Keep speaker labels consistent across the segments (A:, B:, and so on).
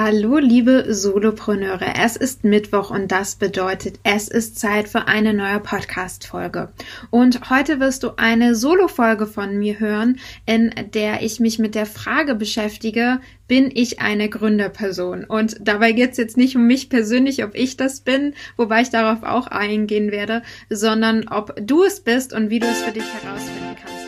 A: Hallo, liebe Solopreneure. Es ist Mittwoch und das bedeutet, es ist Zeit für eine neue Podcast-Folge. Und heute wirst du eine Solo-Folge von mir hören, in der ich mich mit der Frage beschäftige, bin ich eine Gründerperson? Und dabei geht es jetzt nicht um mich persönlich, ob ich das bin, wobei ich darauf auch eingehen werde, sondern ob du es bist und wie du es für dich herausfinden kannst.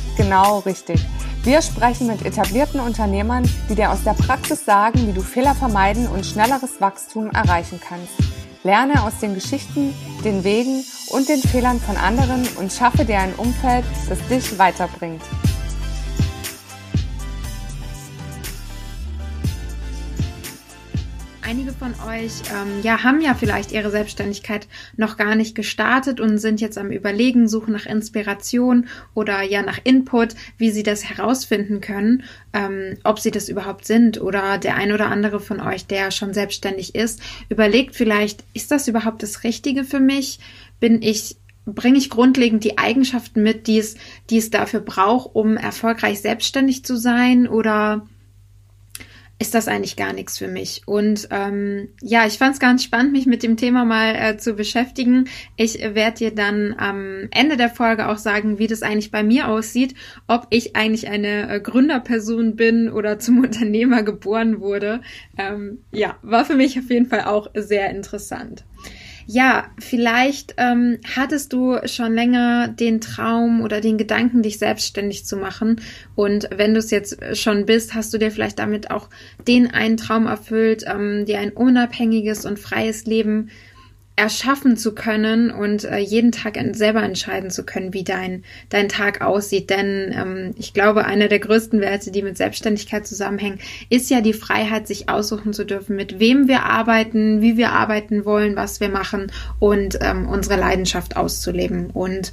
B: genau richtig. Wir sprechen mit etablierten Unternehmern, die dir aus der Praxis sagen, wie du Fehler vermeiden und schnelleres Wachstum erreichen kannst. Lerne aus den Geschichten, den Wegen und den Fehlern von anderen und schaffe dir ein Umfeld, das dich weiterbringt.
A: Einige von euch ähm, ja haben ja vielleicht ihre Selbstständigkeit noch gar nicht gestartet und sind jetzt am Überlegen, suchen nach Inspiration oder ja nach Input, wie sie das herausfinden können, ähm, ob sie das überhaupt sind oder der ein oder andere von euch, der schon selbstständig ist, überlegt vielleicht, ist das überhaupt das Richtige für mich? Bin ich bringe ich grundlegend die Eigenschaften mit, die es, die es dafür braucht, um erfolgreich selbstständig zu sein oder ist das eigentlich gar nichts für mich. Und ähm, ja, ich fand es ganz spannend, mich mit dem Thema mal äh, zu beschäftigen. Ich werde dir dann am Ende der Folge auch sagen, wie das eigentlich bei mir aussieht, ob ich eigentlich eine äh, Gründerperson bin oder zum Unternehmer geboren wurde. Ähm, ja, war für mich auf jeden Fall auch sehr interessant. Ja, vielleicht ähm, hattest du schon länger den Traum oder den Gedanken, dich selbstständig zu machen. Und wenn du es jetzt schon bist, hast du dir vielleicht damit auch den einen Traum erfüllt, ähm, dir ein unabhängiges und freies Leben erschaffen zu können und äh, jeden Tag selber entscheiden zu können, wie dein, dein Tag aussieht. Denn ähm, ich glaube, einer der größten Werte, die mit Selbstständigkeit zusammenhängen, ist ja die Freiheit, sich aussuchen zu dürfen, mit wem wir arbeiten, wie wir arbeiten wollen, was wir machen und ähm, unsere Leidenschaft auszuleben. Und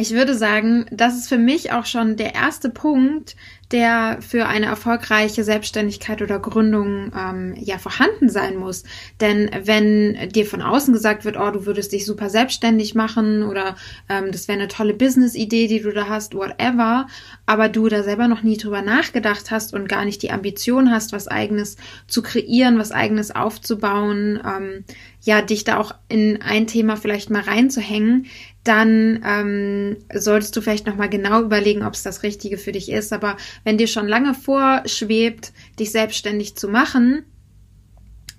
A: ich würde sagen, das ist für mich auch schon der erste Punkt, der für eine erfolgreiche Selbstständigkeit oder Gründung ähm, ja vorhanden sein muss. Denn wenn dir von außen gesagt wird, oh, du würdest dich super selbstständig machen oder ähm, das wäre eine tolle Business-Idee, die du da hast, whatever, aber du da selber noch nie drüber nachgedacht hast und gar nicht die Ambition hast, was eigenes zu kreieren, was eigenes aufzubauen, ähm, ja, dich da auch in ein Thema vielleicht mal reinzuhängen, dann ähm, solltest du vielleicht nochmal genau überlegen, ob es das Richtige für dich ist. Aber wenn dir schon lange vorschwebt, dich selbstständig zu machen,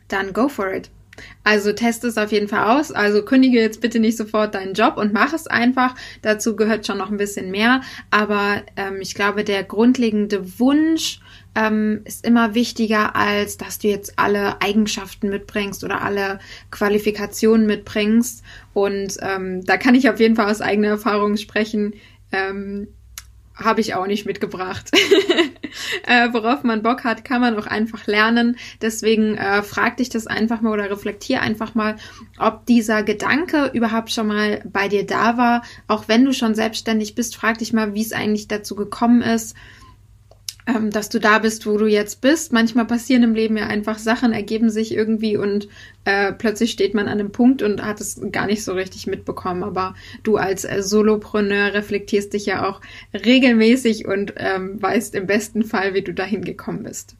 A: dann go for it. Also teste es auf jeden Fall aus. Also kündige jetzt bitte nicht sofort deinen Job und mach es einfach. Dazu gehört schon noch ein bisschen mehr. Aber ähm, ich glaube, der grundlegende Wunsch ähm, ist immer wichtiger, als dass du jetzt alle Eigenschaften mitbringst oder alle Qualifikationen mitbringst. Und ähm, da kann ich auf jeden Fall aus eigener Erfahrung sprechen. Ähm, habe ich auch nicht mitgebracht. äh, worauf man Bock hat, kann man auch einfach lernen. Deswegen äh, frag dich das einfach mal oder reflektier einfach mal, ob dieser Gedanke überhaupt schon mal bei dir da war. Auch wenn du schon selbstständig bist, frag dich mal, wie es eigentlich dazu gekommen ist ähm, dass du da bist, wo du jetzt bist. Manchmal passieren im Leben ja einfach Sachen, ergeben sich irgendwie und äh, plötzlich steht man an einem Punkt und hat es gar nicht so richtig mitbekommen. Aber du als äh, Solopreneur reflektierst dich ja auch regelmäßig und ähm, weißt im besten Fall, wie du dahin gekommen bist.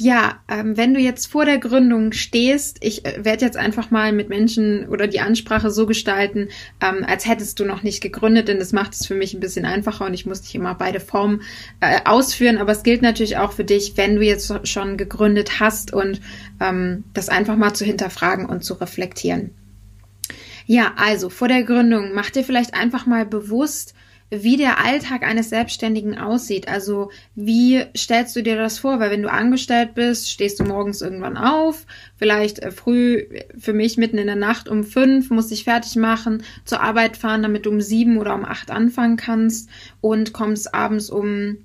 A: Ja, ähm, wenn du jetzt vor der Gründung stehst, ich äh, werde jetzt einfach mal mit Menschen oder die Ansprache so gestalten, ähm, als hättest du noch nicht gegründet, denn das macht es für mich ein bisschen einfacher und ich muss nicht immer beide Formen äh, ausführen. Aber es gilt natürlich auch für dich, wenn du jetzt schon gegründet hast und ähm, das einfach mal zu hinterfragen und zu reflektieren. Ja, also vor der Gründung mach dir vielleicht einfach mal bewusst, wie der Alltag eines Selbstständigen aussieht. Also wie stellst du dir das vor? Weil wenn du angestellt bist, stehst du morgens irgendwann auf, vielleicht äh, früh, für mich mitten in der Nacht um fünf, musst dich fertig machen, zur Arbeit fahren, damit du um sieben oder um acht anfangen kannst und kommst abends um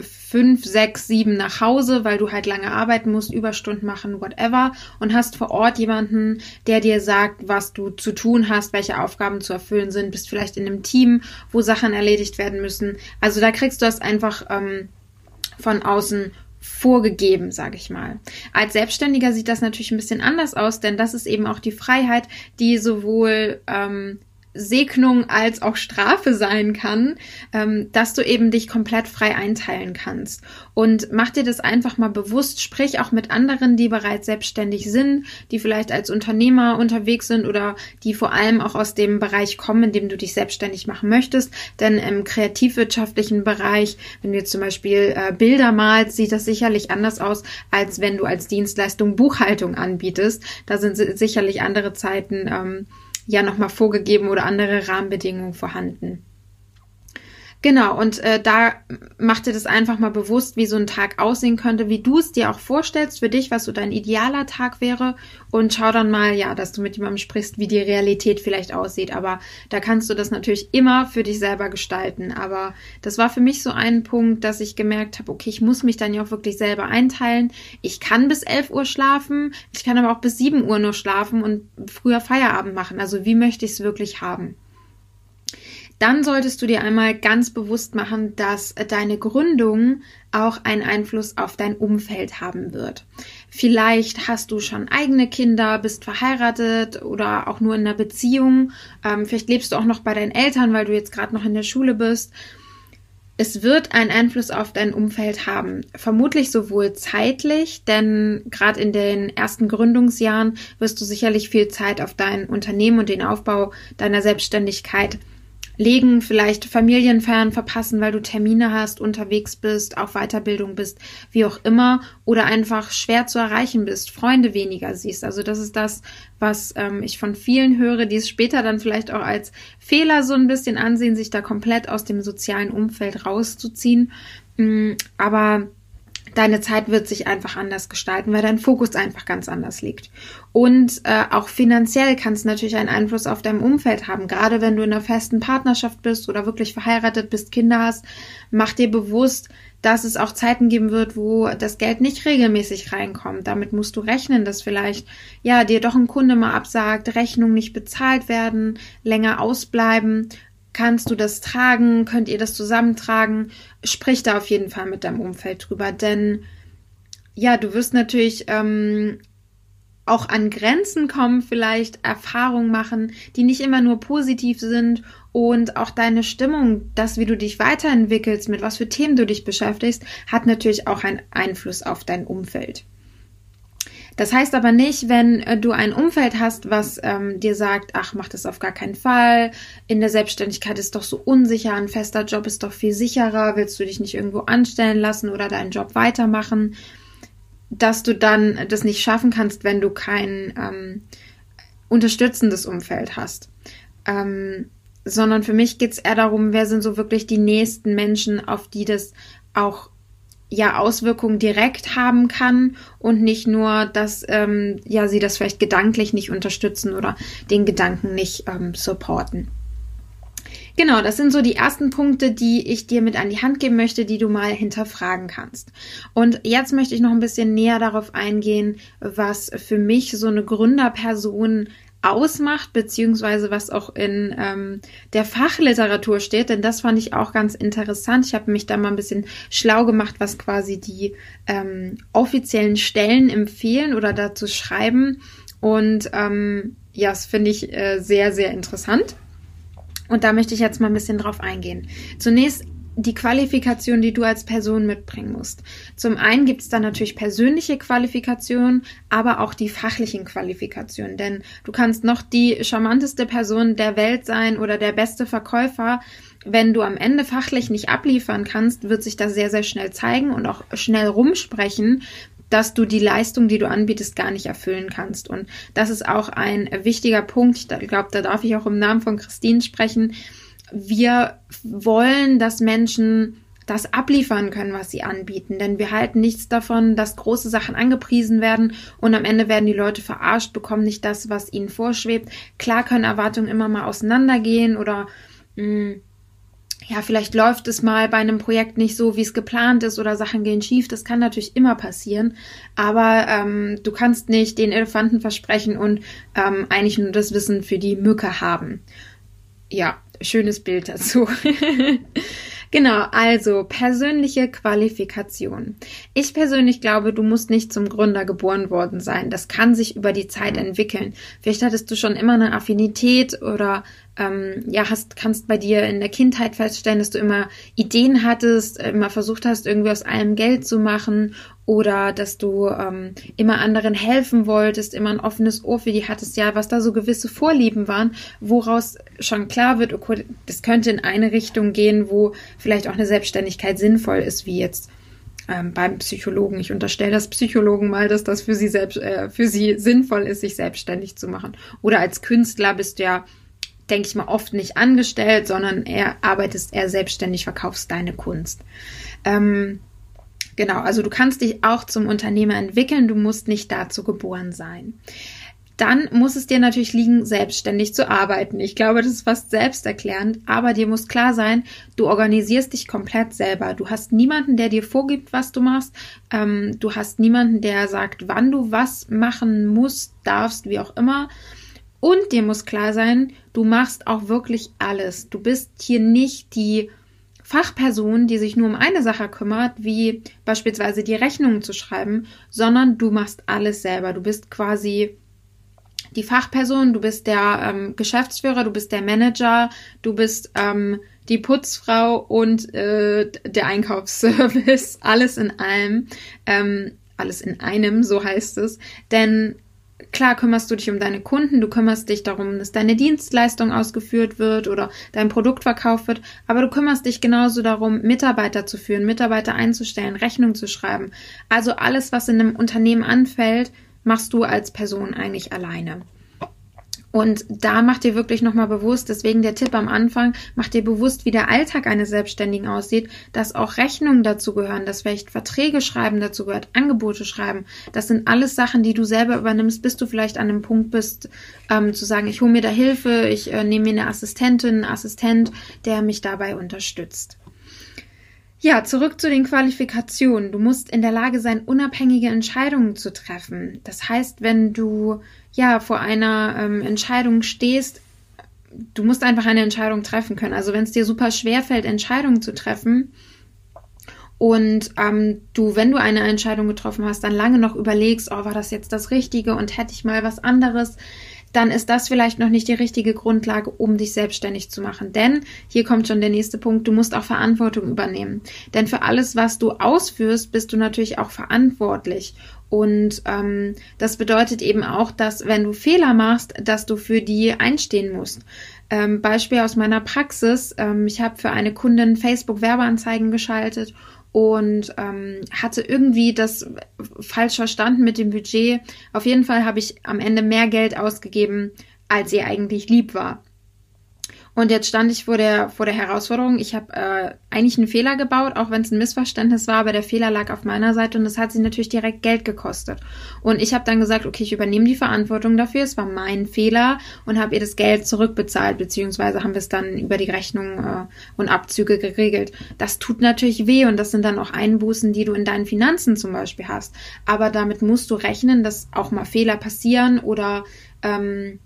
A: fünf, sechs, sieben nach Hause, weil du halt lange arbeiten musst, Überstunden machen, whatever, und hast vor Ort jemanden, der dir sagt, was du zu tun hast, welche Aufgaben zu erfüllen sind, bist vielleicht in einem Team, wo Sachen erledigt werden müssen. Also da kriegst du das einfach ähm, von außen vorgegeben, sage ich mal. Als Selbstständiger sieht das natürlich ein bisschen anders aus, denn das ist eben auch die Freiheit, die sowohl ähm, Segnung als auch Strafe sein kann, ähm, dass du eben dich komplett frei einteilen kannst. Und mach dir das einfach mal bewusst, sprich auch mit anderen, die bereits selbstständig sind, die vielleicht als Unternehmer unterwegs sind oder die vor allem auch aus dem Bereich kommen, in dem du dich selbstständig machen möchtest. Denn im kreativwirtschaftlichen Bereich, wenn du jetzt zum Beispiel äh, Bilder malst, sieht das sicherlich anders aus, als wenn du als Dienstleistung Buchhaltung anbietest. Da sind sicherlich andere Zeiten. Ähm, ja nochmal vorgegeben oder andere Rahmenbedingungen vorhanden. Genau, und äh, da mach dir das einfach mal bewusst, wie so ein Tag aussehen könnte, wie du es dir auch vorstellst für dich, was so dein idealer Tag wäre. Und schau dann mal, ja, dass du mit jemandem sprichst, wie die Realität vielleicht aussieht. Aber da kannst du das natürlich immer für dich selber gestalten. Aber das war für mich so ein Punkt, dass ich gemerkt habe, okay, ich muss mich dann ja auch wirklich selber einteilen. Ich kann bis 11 Uhr schlafen, ich kann aber auch bis 7 Uhr nur schlafen und früher Feierabend machen. Also wie möchte ich es wirklich haben? Dann solltest du dir einmal ganz bewusst machen, dass deine Gründung auch einen Einfluss auf dein Umfeld haben wird. Vielleicht hast du schon eigene Kinder, bist verheiratet oder auch nur in einer Beziehung. Ähm, vielleicht lebst du auch noch bei deinen Eltern, weil du jetzt gerade noch in der Schule bist. Es wird einen Einfluss auf dein Umfeld haben. Vermutlich sowohl zeitlich, denn gerade in den ersten Gründungsjahren wirst du sicherlich viel Zeit auf dein Unternehmen und den Aufbau deiner Selbstständigkeit legen, vielleicht Familienfeiern verpassen, weil du Termine hast, unterwegs bist, auf Weiterbildung bist, wie auch immer, oder einfach schwer zu erreichen bist, Freunde weniger siehst. Also das ist das, was ähm, ich von vielen höre, die es später dann vielleicht auch als Fehler so ein bisschen ansehen, sich da komplett aus dem sozialen Umfeld rauszuziehen. Mm, aber deine Zeit wird sich einfach anders gestalten, weil dein Fokus einfach ganz anders liegt. Und äh, auch finanziell kann es natürlich einen Einfluss auf dein Umfeld haben. Gerade wenn du in einer festen Partnerschaft bist oder wirklich verheiratet bist, Kinder hast, mach dir bewusst, dass es auch Zeiten geben wird, wo das Geld nicht regelmäßig reinkommt. Damit musst du rechnen, dass vielleicht ja dir doch ein Kunde mal absagt, Rechnungen nicht bezahlt werden, länger ausbleiben Kannst du das tragen? Könnt ihr das zusammentragen? Sprich da auf jeden Fall mit deinem Umfeld drüber, denn ja, du wirst natürlich ähm, auch an Grenzen kommen, vielleicht Erfahrungen machen, die nicht immer nur positiv sind und auch deine Stimmung, das, wie du dich weiterentwickelst, mit was für Themen du dich beschäftigst, hat natürlich auch einen Einfluss auf dein Umfeld. Das heißt aber nicht, wenn äh, du ein Umfeld hast, was ähm, dir sagt, ach, mach das auf gar keinen Fall, in der Selbstständigkeit ist doch so unsicher, ein fester Job ist doch viel sicherer, willst du dich nicht irgendwo anstellen lassen oder deinen Job weitermachen, dass du dann das nicht schaffen kannst, wenn du kein ähm, unterstützendes Umfeld hast. Ähm, sondern für mich geht es eher darum, wer sind so wirklich die nächsten Menschen, auf die das auch ja Auswirkungen direkt haben kann und nicht nur, dass ähm, ja sie das vielleicht gedanklich nicht unterstützen oder den Gedanken nicht ähm, supporten. Genau, das sind so die ersten Punkte, die ich dir mit an die Hand geben möchte, die du mal hinterfragen kannst. Und jetzt möchte ich noch ein bisschen näher darauf eingehen, was für mich so eine Gründerperson ausmacht, beziehungsweise was auch in ähm, der Fachliteratur steht, denn das fand ich auch ganz interessant. Ich habe mich da mal ein bisschen schlau gemacht, was quasi die ähm, offiziellen Stellen empfehlen oder dazu schreiben. Und ähm, ja, das finde ich äh, sehr, sehr interessant. Und da möchte ich jetzt mal ein bisschen drauf eingehen. Zunächst die Qualifikation, die du als Person mitbringen musst. Zum einen gibt es da natürlich persönliche Qualifikationen, aber auch die fachlichen Qualifikationen. Denn du kannst noch die charmanteste Person der Welt sein oder der beste Verkäufer. Wenn du am Ende fachlich nicht abliefern kannst, wird sich das sehr, sehr schnell zeigen und auch schnell rumsprechen, dass du die Leistung, die du anbietest, gar nicht erfüllen kannst. Und das ist auch ein wichtiger Punkt. Ich glaube, da darf ich auch im Namen von Christine sprechen wir wollen, dass Menschen das abliefern können, was sie anbieten. Denn wir halten nichts davon, dass große Sachen angepriesen werden und am Ende werden die Leute verarscht, bekommen nicht das, was ihnen vorschwebt. Klar können Erwartungen immer mal auseinandergehen oder mh, mm, ja, vielleicht läuft es mal bei einem Projekt nicht so, wie es geplant ist oder Sachen gehen schief. Das kann natürlich immer passieren. Aber ähm, du kannst nicht den Elefanten versprechen und ähm, eigentlich nur das Wissen für die Mücke haben. Ja, schönes Bild dazu. Genau, also persönliche Qualifikation. Ich persönlich glaube, du musst nicht zum Gründer geboren worden sein. Das kann sich über die Zeit entwickeln. Vielleicht hattest du schon immer eine Affinität oder ähm, ja, hast, kannst bei dir in der Kindheit feststellen, dass du immer Ideen hattest, immer versucht hast, irgendwie aus allem Geld zu machen oder dass du ähm, immer anderen helfen wolltest, immer ein offenes Ohr für die hattest, ja, was da so gewisse Vorlieben waren, woraus schon klar wird, okay, das könnte in eine Richtung gehen, wo vielleicht auch eine Selbstständigkeit sinnvoll ist, wie jetzt ähm, beim Psychologen. Ich unterstelle das Psychologen mal, dass das für sie selbst, äh, für sie sinnvoll ist, sich selbstständig zu machen. Oder als Künstler bist du ja denke ich mal, oft nicht angestellt, sondern er arbeitest eher selbstständig, verkaufst deine Kunst. Ähm, genau, also du kannst dich auch zum Unternehmer entwickeln, du musst nicht dazu geboren sein. Dann muss es dir natürlich liegen, selbstständig zu arbeiten. Ich glaube, das ist fast selbsterklärend, aber dir muss klar sein, du organisierst dich komplett selber. Du hast niemanden, der dir vorgibt, was du machst. Ähm, du hast niemanden, der sagt, wann du was machen musst, darfst, wie auch immer und dir muss klar sein, du machst auch wirklich alles. Du bist hier nicht die Fachperson, die sich nur um eine Sache kümmert, wie beispielsweise die Rechnungen zu schreiben, sondern du machst alles selber. Du bist quasi die Fachperson, du bist der ähm, Geschäftsführer, du bist der Manager, du bist ähm, die Putzfrau und äh, der Einkaufsservice, alles in allem, ähm, alles in einem, so heißt es. Denn Klar kümmerst du dich um deine Kunden, du kümmerst dich darum, dass deine Dienstleistung ausgeführt wird oder dein Produkt verkauft wird, aber du kümmerst dich genauso darum, Mitarbeiter zu führen, Mitarbeiter einzustellen, Rechnung zu schreiben. Also alles, was in einem Unternehmen anfällt, machst du als Person eigentlich alleine. Und da macht dir wirklich nochmal bewusst, deswegen der Tipp am Anfang, macht dir bewusst, wie der Alltag eines Selbstständigen aussieht, dass auch Rechnungen dazu gehören, dass vielleicht Verträge schreiben dazu gehört, Angebote schreiben. Das sind alles Sachen, die du selber übernimmst, bis du vielleicht an einem Punkt bist, ähm, zu sagen, ich hole mir da Hilfe, ich äh, nehme mir eine Assistentin, einen Assistent, der mich dabei unterstützt. Ja, zurück zu den Qualifikationen. Du musst in der Lage sein, unabhängige Entscheidungen zu treffen. Das heißt, wenn du ja vor einer ähm, Entscheidung stehst, du musst einfach eine Entscheidung treffen können. Also wenn es dir super schwer fällt, Entscheidungen zu treffen und ähm, du, wenn du eine Entscheidung getroffen hast, dann lange noch überlegst, oh, war das jetzt das Richtige und hätte ich mal was anderes, dann ist das vielleicht noch nicht die richtige Grundlage, um dich selbstständig zu machen. Denn hier kommt schon der nächste Punkt, du musst auch Verantwortung übernehmen. Denn für alles, was du ausführst, bist du natürlich auch verantwortlich. Und ähm, das bedeutet eben auch, dass wenn du Fehler machst, dass du für die einstehen musst. Ähm, Beispiel aus meiner Praxis. Ähm, ich habe für eine Kundin Facebook-Werbeanzeigen geschaltet und ähm, hatte irgendwie das falsch verstanden mit dem Budget. Auf jeden Fall habe ich am Ende mehr Geld ausgegeben, als ihr eigentlich lieb war. Und jetzt stand ich vor der, vor der Herausforderung. Ich habe äh, eigentlich einen Fehler gebaut, auch wenn es ein Missverständnis war, aber der Fehler lag auf meiner Seite und das hat sie natürlich direkt Geld gekostet. Und ich habe dann gesagt, okay, ich übernehme die Verantwortung dafür. Es war mein Fehler und habe ihr das Geld zurückbezahlt, beziehungsweise haben wir es dann über die Rechnung äh, und Abzüge geregelt. Das tut natürlich weh und das sind dann auch Einbußen, die du in deinen Finanzen zum Beispiel hast. Aber damit musst du rechnen, dass auch mal Fehler passieren oder ähm,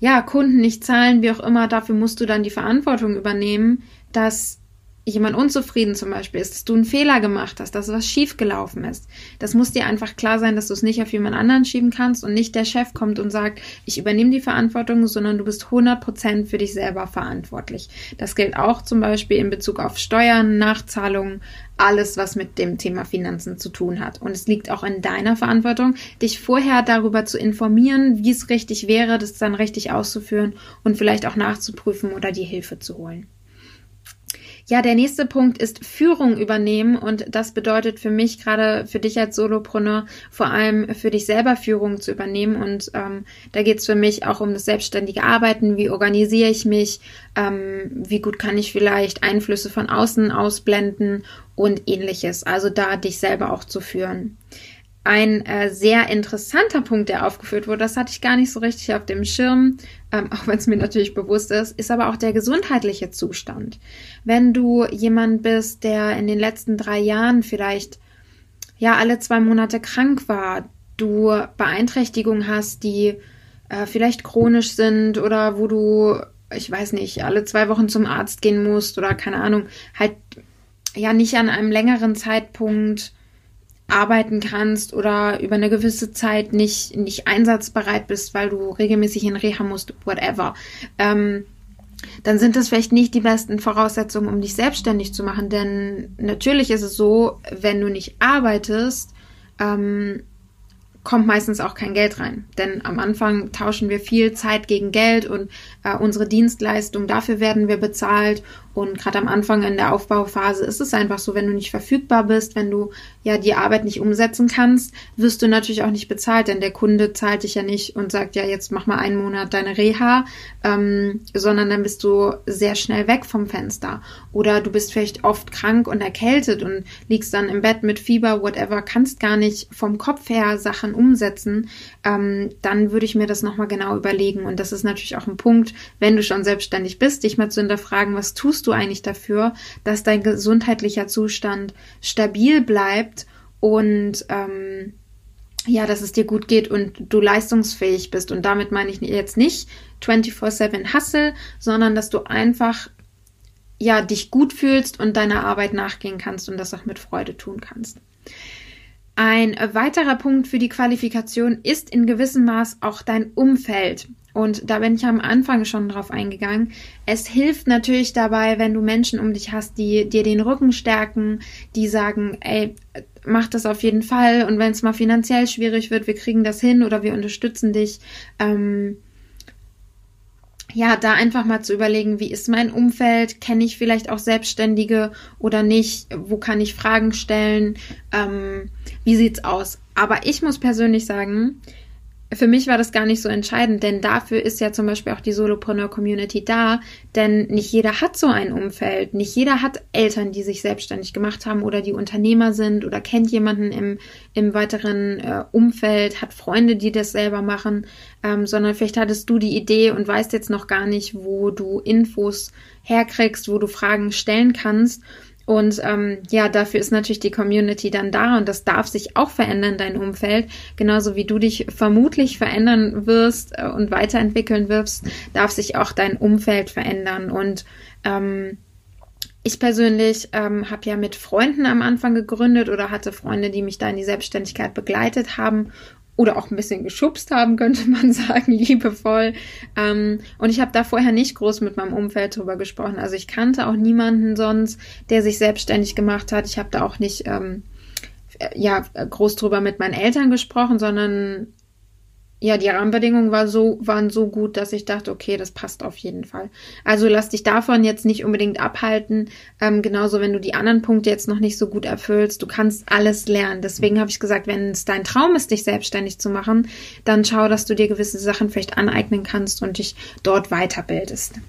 A: ja, Kunden nicht zahlen, wie auch immer, dafür musst du dann die Verantwortung übernehmen, dass jemand unzufrieden zum Beispiel ist, dass du einen Fehler gemacht hast, dass was schiefgelaufen ist. Das muss dir einfach klar sein, dass du es nicht auf jemand anderen schieben kannst und nicht der Chef kommt und sagt, ich übernehme die Verantwortung, sondern du bist 100% für dich selber verantwortlich. Das gilt auch zum Beispiel in Bezug auf Steuern, Nachzahlungen, alles, was mit dem Thema Finanzen zu tun hat. Und es liegt auch in deiner Verantwortung, dich vorher darüber zu informieren, wie es richtig wäre, das dann richtig auszuführen und vielleicht auch nachzuprüfen oder die Hilfe zu holen. Ja, der nächste Punkt ist Führung übernehmen und das bedeutet für mich gerade für dich als Solopreneur vor allem für dich selber Führung zu übernehmen und ähm, da geht es für mich auch um das selbstständige Arbeiten. Wie organisiere ich mich? Ähm, wie gut kann ich vielleicht Einflüsse von außen ausblenden und ähnliches. Also da dich selber auch zu führen. Ein äh, sehr interessanter Punkt, der aufgeführt wurde, das hatte ich gar nicht so richtig auf dem Schirm, ähm, auch wenn es mir natürlich bewusst ist, ist aber auch der gesundheitliche Zustand. Wenn du jemand bist, der in den letzten drei Jahren vielleicht ja alle zwei Monate krank war, du Beeinträchtigungen hast, die äh, vielleicht chronisch sind oder wo du, ich weiß nicht, alle zwei Wochen zum Arzt gehen musst oder keine Ahnung, halt ja nicht an einem längeren Zeitpunkt arbeiten kannst oder über eine gewisse Zeit nicht, nicht einsatzbereit bist, weil du regelmäßig in Reha musst, whatever, ähm, dann sind das vielleicht nicht die besten Voraussetzungen, um dich selbstständig zu machen. Denn natürlich ist es so, wenn du nicht arbeitest, ähm, kommt meistens auch kein Geld rein. Denn am Anfang tauschen wir viel Zeit gegen Geld und äh, unsere Dienstleistung, dafür werden wir bezahlt und gerade am Anfang in der Aufbauphase ist es einfach so, wenn du nicht verfügbar bist, wenn du ja die Arbeit nicht umsetzen kannst, wirst du natürlich auch nicht bezahlt, denn der Kunde zahlt dich ja nicht und sagt, ja, jetzt mach mal einen Monat deine Reha, ähm, sondern dann bist du sehr schnell weg vom Fenster. Oder du bist vielleicht oft krank und erkältet und liegst dann im Bett mit Fieber, whatever, kannst gar nicht vom Kopf her Sachen umsetzen, ähm, dann würde ich mir das nochmal genau überlegen. Und das ist natürlich auch ein Punkt, wenn du schon selbstständig bist, dich mal zu hinterfragen, was tust du du eigentlich dafür, dass dein gesundheitlicher Zustand stabil bleibt und ähm, ja, dass es dir gut geht und du leistungsfähig bist. Und damit meine ich jetzt nicht 24-7 Hustle, sondern dass du einfach ja, dich gut fühlst und deiner Arbeit nachgehen kannst und das auch mit Freude tun kannst. Ein weiterer Punkt für die Qualifikation ist in gewissem Maß auch dein Umfeld. Und da bin ich am Anfang schon drauf eingegangen. Es hilft natürlich dabei, wenn du Menschen um dich hast, die dir den Rücken stärken, die sagen, ey, mach das auf jeden Fall. Und wenn es mal finanziell schwierig wird, wir kriegen das hin oder wir unterstützen dich. Ähm, ja, da einfach mal zu überlegen, wie ist mein Umfeld? Kenne ich vielleicht auch Selbstständige oder nicht? Wo kann ich Fragen stellen? Ähm, wie sieht's aus? Aber ich muss persönlich sagen, für mich war das gar nicht so entscheidend, denn dafür ist ja zum Beispiel auch die Solopreneur-Community da, denn nicht jeder hat so ein Umfeld, nicht jeder hat Eltern, die sich selbstständig gemacht haben oder die Unternehmer sind oder kennt jemanden im, im weiteren äh, Umfeld, hat Freunde, die das selber machen, ähm, sondern vielleicht hattest du die Idee und weißt jetzt noch gar nicht, wo du Infos herkriegst, wo du Fragen stellen kannst. Und ähm, ja, dafür ist natürlich die Community dann da und das darf sich auch verändern, dein Umfeld. Genauso wie du dich vermutlich verändern wirst äh, und weiterentwickeln wirst, darf sich auch dein Umfeld verändern. Und ähm, ich persönlich ähm, habe ja mit Freunden am Anfang gegründet oder hatte Freunde, die mich da in die Selbstständigkeit begleitet haben oder auch ein bisschen geschubst haben, könnte man sagen, liebevoll. Ähm, und ich habe da vorher nicht groß mit meinem Umfeld drüber gesprochen. Also ich kannte auch niemanden sonst, der sich selbstständig gemacht hat. Ich habe da auch nicht ähm, ja groß drüber mit meinen Eltern gesprochen, sondern ja, die Rahmenbedingungen war so, waren so gut, dass ich dachte, okay, das passt auf jeden Fall. Also lass dich davon jetzt nicht unbedingt abhalten. Ähm, genauso, wenn du die anderen Punkte jetzt noch nicht so gut erfüllst, du kannst alles lernen. Deswegen habe ich gesagt, wenn es dein Traum ist, dich selbstständig zu machen, dann schau, dass du dir gewisse Sachen vielleicht aneignen kannst und dich dort weiterbildest.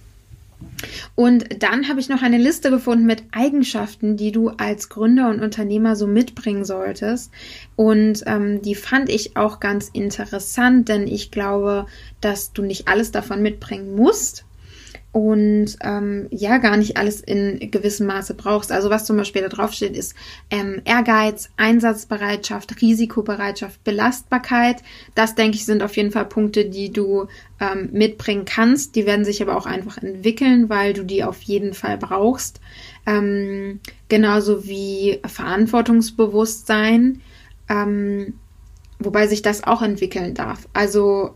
A: Und dann habe ich noch eine Liste gefunden mit Eigenschaften, die du als Gründer und Unternehmer so mitbringen solltest. Und ähm, die fand ich auch ganz interessant, denn ich glaube, dass du nicht alles davon mitbringen musst und ähm, ja gar nicht alles in gewissem Maße brauchst. Also was zum Beispiel da drauf steht, ist ähm, Ehrgeiz, Einsatzbereitschaft, Risikobereitschaft, Belastbarkeit. Das denke ich sind auf jeden Fall Punkte, die du ähm, mitbringen kannst. Die werden sich aber auch einfach entwickeln, weil du die auf jeden Fall brauchst. Ähm, genauso wie Verantwortungsbewusstsein, ähm, wobei sich das auch entwickeln darf. Also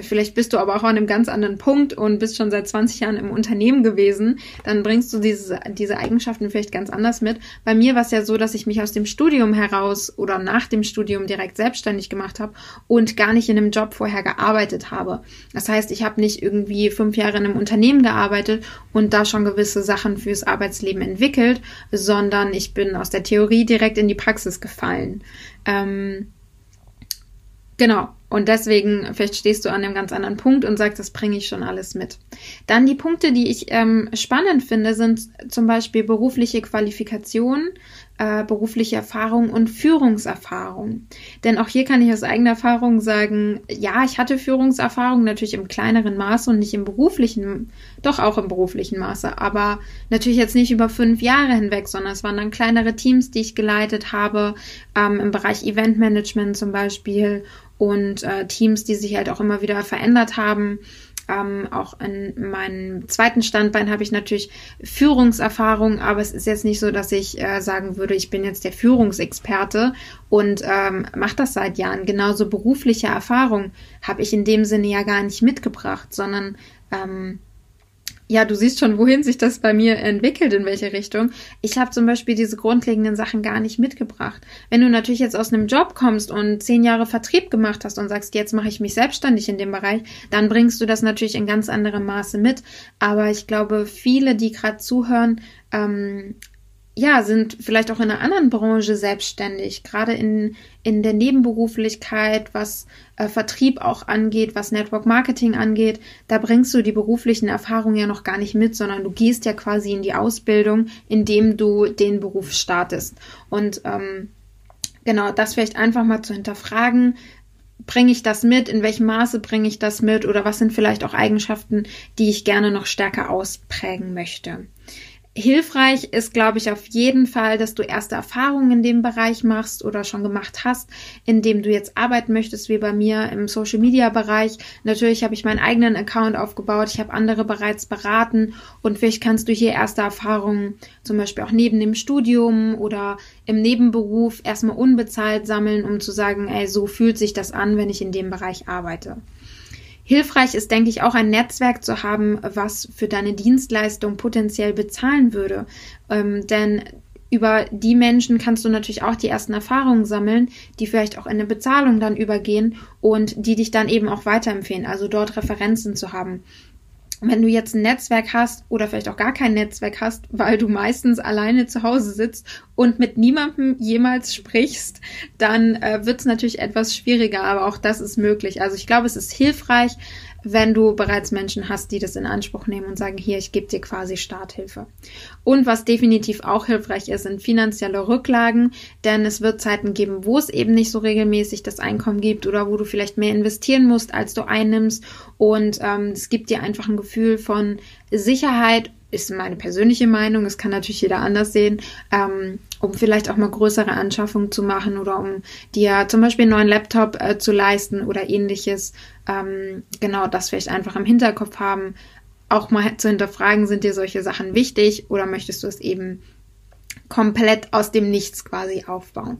A: vielleicht bist du aber auch an einem ganz anderen Punkt und bist schon seit 20 Jahren im Unternehmen gewesen, dann bringst du diese, diese Eigenschaften vielleicht ganz anders mit. Bei mir war es ja so, dass ich mich aus dem Studium heraus oder nach dem Studium direkt selbstständig gemacht habe und gar nicht in einem Job vorher gearbeitet habe. Das heißt, ich habe nicht irgendwie fünf Jahre in einem Unternehmen gearbeitet und da schon gewisse Sachen fürs Arbeitsleben entwickelt, sondern ich bin aus der Theorie direkt in die Praxis gefallen. Ähm, genau. Und deswegen, vielleicht stehst du an einem ganz anderen Punkt und sagst, das bringe ich schon alles mit. Dann die Punkte, die ich ähm, spannend finde, sind zum Beispiel berufliche Qualifikation, äh, berufliche Erfahrung und Führungserfahrung. Denn auch hier kann ich aus eigener Erfahrung sagen, ja, ich hatte Führungserfahrung natürlich im kleineren Maße und nicht im beruflichen, doch auch im beruflichen Maße, aber natürlich jetzt nicht über fünf Jahre hinweg, sondern es waren dann kleinere Teams, die ich geleitet habe, ähm, im Bereich Eventmanagement zum Beispiel und äh, Teams, die sich halt auch immer wieder verändert haben. Ähm, auch in meinem zweiten Standbein habe ich natürlich Führungserfahrung, aber es ist jetzt nicht so, dass ich äh, sagen würde, ich bin jetzt der Führungsexperte und ähm, mache das seit Jahren. Genauso berufliche Erfahrung habe ich in dem Sinne ja gar nicht mitgebracht, sondern ähm, ja, du siehst schon, wohin sich das bei mir entwickelt, in welche Richtung. Ich habe zum Beispiel diese grundlegenden Sachen gar nicht mitgebracht. Wenn du natürlich jetzt aus einem Job kommst und zehn Jahre Vertrieb gemacht hast und sagst, jetzt mache ich mich selbstständig in dem Bereich, dann bringst du das natürlich in ganz anderem Maße mit. Aber ich glaube, viele, die gerade zuhören, ähm, ja, sind vielleicht auch in einer anderen Branche selbstständig, gerade in, in der Nebenberuflichkeit, was äh, Vertrieb auch angeht, was Network Marketing angeht. Da bringst du die beruflichen Erfahrungen ja noch gar nicht mit, sondern du gehst ja quasi in die Ausbildung, indem du den Beruf startest. Und ähm, genau, das vielleicht einfach mal zu hinterfragen. Bringe ich das mit? In welchem Maße bringe ich das mit? Oder was sind vielleicht auch Eigenschaften, die ich gerne noch stärker ausprägen möchte? Hilfreich ist, glaube ich, auf jeden Fall, dass du erste Erfahrungen in dem Bereich machst oder schon gemacht hast, in dem du jetzt arbeiten möchtest, wie bei mir im Social Media Bereich. Natürlich habe ich meinen eigenen Account aufgebaut, ich habe andere bereits beraten und vielleicht kannst du hier erste Erfahrungen zum Beispiel auch neben dem Studium oder im Nebenberuf erstmal unbezahlt sammeln, um zu sagen, ey, so fühlt sich das an, wenn ich in dem Bereich arbeite. Hilfreich ist, denke ich, auch ein Netzwerk zu haben, was für deine Dienstleistung potenziell bezahlen würde. Ähm, denn über die Menschen kannst du natürlich auch die ersten Erfahrungen sammeln, die vielleicht auch in eine Bezahlung dann übergehen und die dich dann eben auch weiterempfehlen, also dort Referenzen zu haben wenn du jetzt ein Netzwerk hast oder vielleicht auch gar kein Netzwerk hast, weil du meistens alleine zu Hause sitzt und mit niemandem jemals sprichst, dann äh, wird es natürlich etwas schwieriger, aber auch das ist möglich. Also ich glaube, es ist hilfreich, wenn du bereits Menschen hast, die das in Anspruch nehmen und sagen, hier, ich gebe dir quasi Starthilfe. Und was definitiv auch hilfreich ist, sind finanzielle Rücklagen, denn es wird Zeiten geben, wo es eben nicht so regelmäßig das Einkommen gibt oder wo du vielleicht mehr investieren musst, als du einnimmst. Und ähm, es gibt dir einfach ein Gefühl von Sicherheit ist meine persönliche Meinung, es kann natürlich jeder anders sehen, ähm, um vielleicht auch mal größere Anschaffungen zu machen oder um dir zum Beispiel einen neuen Laptop äh, zu leisten oder ähnliches. Ähm, genau das vielleicht einfach im Hinterkopf haben, auch mal zu hinterfragen, sind dir solche Sachen wichtig oder möchtest du es eben komplett aus dem Nichts quasi aufbauen?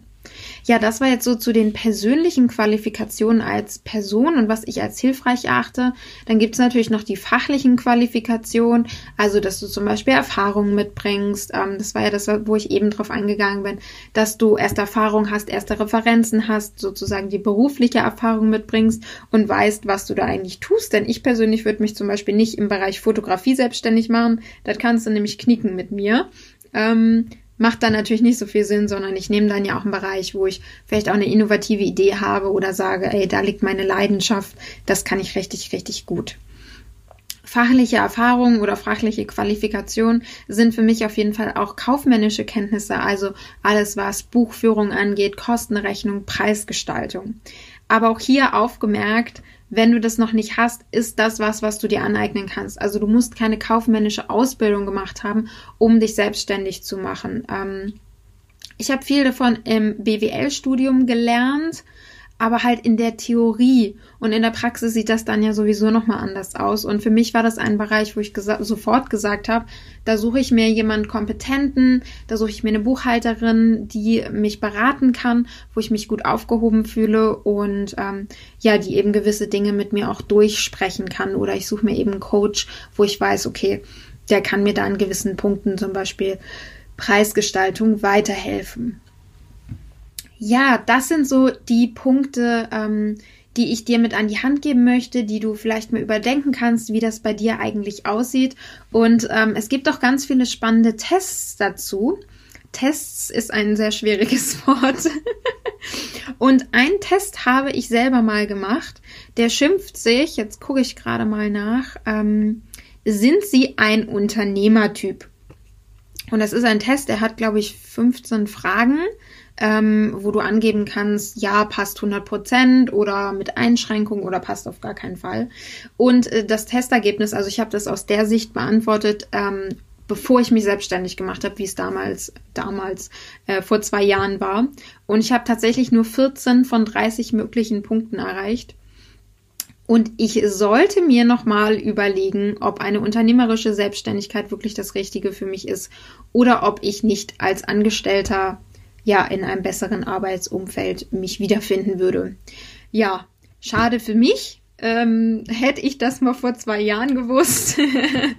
A: Ja, das war jetzt so zu den persönlichen Qualifikationen als Person und was ich als hilfreich erachte. Dann gibt es natürlich noch die fachlichen Qualifikationen, also dass du zum Beispiel Erfahrungen mitbringst. Ähm, das war ja das, wo ich eben drauf eingegangen bin, dass du erste Erfahrung hast, erste Referenzen hast, sozusagen die berufliche Erfahrung mitbringst und weißt, was du da eigentlich tust. Denn ich persönlich würde mich zum Beispiel nicht im Bereich Fotografie selbstständig machen. Das kannst du nämlich knicken mit mir. Ähm, macht dann natürlich nicht so viel Sinn, sondern ich nehme dann ja auch einen Bereich, wo ich vielleicht auch eine innovative Idee habe oder sage, ey, da liegt meine Leidenschaft, das kann ich richtig, richtig gut. Fachliche Erfahrungen oder fachliche Qualifikation sind für mich auf jeden Fall auch kaufmännische Kenntnisse, also alles, was Buchführung angeht, Kostenrechnung, Preisgestaltung. Aber auch hier aufgemerkt, wenn du das noch nicht hast, ist das was, was du dir aneignen kannst. Also du musst keine kaufmännische Ausbildung gemacht haben, um dich selbstständig zu machen. Ähm, ich habe viel davon im BWL-Studium gelernt, aber halt in der Theorie und in der Praxis sieht das dann ja sowieso nochmal anders aus. Und für mich war das ein Bereich, wo ich gesa sofort gesagt habe, da suche ich mir jemanden Kompetenten, da suche ich mir eine Buchhalterin, die mich beraten kann, wo ich mich gut aufgehoben fühle und ähm, ja, die eben gewisse Dinge mit mir auch durchsprechen kann. Oder ich suche mir eben einen Coach, wo ich weiß, okay, der kann mir da an gewissen Punkten zum Beispiel Preisgestaltung weiterhelfen. Ja, das sind so die Punkte, ähm, die ich dir mit an die Hand geben möchte, die du vielleicht mal überdenken kannst, wie das bei dir eigentlich aussieht. Und ähm, es gibt auch ganz viele spannende Tests dazu. Tests ist ein sehr schwieriges Wort. Und einen Test habe ich selber mal gemacht. Der schimpft sich, jetzt gucke ich gerade mal nach, ähm, sind Sie ein Unternehmertyp? Und das ist ein Test, der hat, glaube ich, 15 Fragen ähm, wo du angeben kannst, ja, passt 100 Prozent oder mit Einschränkung oder passt auf gar keinen Fall. Und äh, das Testergebnis, also ich habe das aus der Sicht beantwortet, ähm, bevor ich mich selbstständig gemacht habe, wie es damals, damals äh, vor zwei Jahren war. Und ich habe tatsächlich nur 14 von 30 möglichen Punkten erreicht. Und ich sollte mir nochmal überlegen, ob eine unternehmerische Selbstständigkeit wirklich das Richtige für mich ist oder ob ich nicht als Angestellter ja in einem besseren Arbeitsumfeld mich wiederfinden würde. Ja, schade für mich. Ähm, hätte ich das mal vor zwei Jahren gewusst.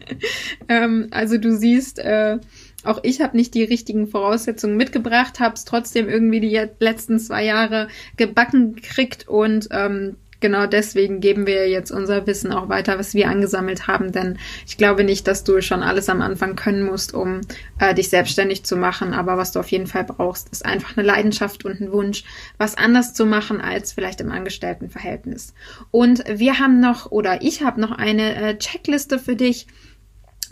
A: ähm, also du siehst, äh, auch ich habe nicht die richtigen Voraussetzungen mitgebracht, habe es trotzdem irgendwie die letzten zwei Jahre gebacken gekriegt und ähm, genau deswegen geben wir jetzt unser Wissen auch weiter, was wir angesammelt haben, denn ich glaube nicht, dass du schon alles am Anfang können musst, um äh, dich selbstständig zu machen, aber was du auf jeden Fall brauchst, ist einfach eine Leidenschaft und ein Wunsch, was anders zu machen als vielleicht im Angestelltenverhältnis. Und wir haben noch, oder ich habe noch eine äh, Checkliste für dich,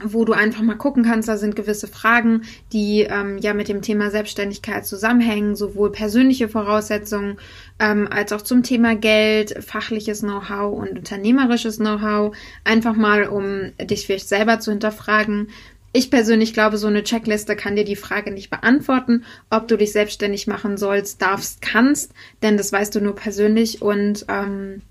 A: wo du einfach mal gucken kannst, da sind gewisse Fragen, die ähm, ja mit dem Thema Selbstständigkeit zusammenhängen, sowohl persönliche Voraussetzungen ähm, als auch zum Thema Geld, fachliches Know-how und unternehmerisches Know-how, einfach mal, um dich vielleicht selber zu hinterfragen. Ich persönlich glaube, so eine Checkliste kann dir die Frage nicht beantworten, ob du dich selbstständig machen sollst, darfst, kannst, denn das weißt du nur persönlich und ähm,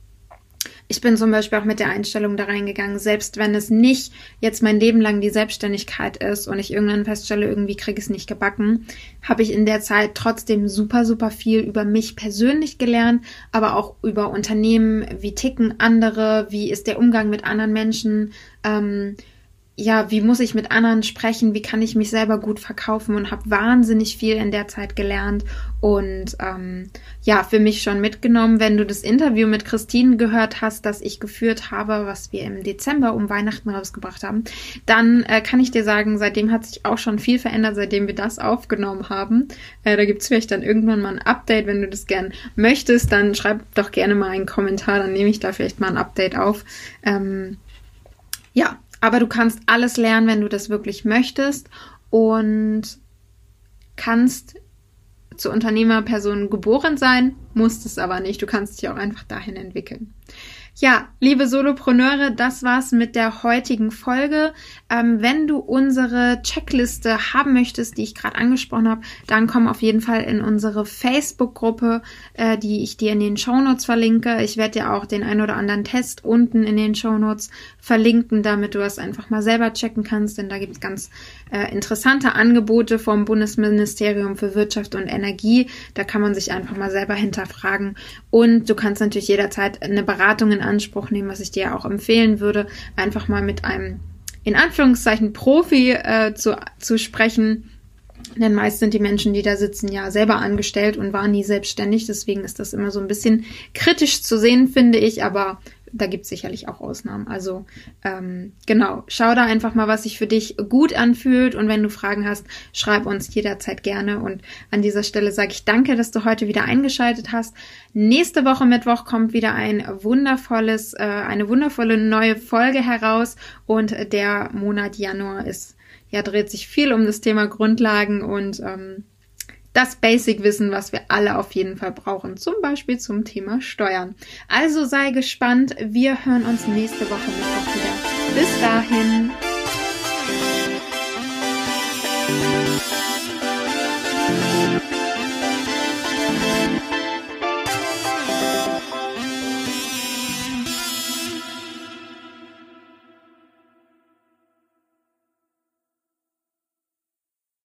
A: ich bin zum Beispiel auch mit der Einstellung da reingegangen, selbst wenn es nicht jetzt mein Leben lang die Selbstständigkeit ist und ich irgendwann feststelle, irgendwie kriege ich es nicht gebacken, habe ich in der Zeit trotzdem super, super viel über mich persönlich gelernt, aber auch über Unternehmen, wie ticken andere, wie ist der Umgang mit anderen Menschen, ähm, ja, wie muss ich mit anderen sprechen, wie kann ich mich selber gut verkaufen? Und habe wahnsinnig viel in der Zeit gelernt und ähm, ja, für mich schon mitgenommen, wenn du das Interview mit Christine gehört hast, das ich geführt habe, was wir im Dezember um Weihnachten rausgebracht haben, dann äh, kann ich dir sagen, seitdem hat sich auch schon viel verändert, seitdem wir das aufgenommen haben. Äh, da gibt's vielleicht dann irgendwann mal ein Update, wenn du das gern möchtest, dann schreib doch gerne mal einen Kommentar, dann nehme ich da vielleicht mal ein Update auf. Ähm, ja, aber du kannst alles lernen, wenn du das wirklich möchtest und kannst zur Unternehmerperson geboren sein, musst es aber nicht. Du kannst dich auch einfach dahin entwickeln. Ja, liebe Solopreneure, das war's mit der heutigen Folge. Ähm, wenn du unsere Checkliste haben möchtest, die ich gerade angesprochen habe, dann komm auf jeden Fall in unsere Facebook-Gruppe, äh, die ich dir in den Shownotes verlinke. Ich werde dir auch den ein oder anderen Test unten in den Shownotes verlinken, damit du das einfach mal selber checken kannst, denn da gibt's ganz äh, interessante Angebote vom Bundesministerium für Wirtschaft und Energie. Da kann man sich einfach mal selber hinterfragen. Und du kannst natürlich jederzeit eine Beratung in Anspruch nehmen, was ich dir auch empfehlen würde, einfach mal mit einem in Anführungszeichen Profi äh, zu, zu sprechen. Denn meist sind die Menschen, die da sitzen, ja selber angestellt und waren nie selbstständig. Deswegen ist das immer so ein bisschen kritisch zu sehen, finde ich. Aber da gibt es sicherlich auch Ausnahmen. Also ähm, genau, schau da einfach mal, was sich für dich gut anfühlt. Und wenn du Fragen hast, schreib uns jederzeit gerne. Und an dieser Stelle sage ich danke, dass du heute wieder eingeschaltet hast. Nächste Woche Mittwoch kommt wieder ein wundervolles, äh, eine wundervolle neue Folge heraus. Und der Monat Januar ist, ja, dreht sich viel um das Thema Grundlagen und ähm, das Basic-Wissen, was wir alle auf jeden Fall brauchen, zum Beispiel zum Thema Steuern. Also sei gespannt, wir hören uns nächste Woche Mittwoch wieder. Bis dahin.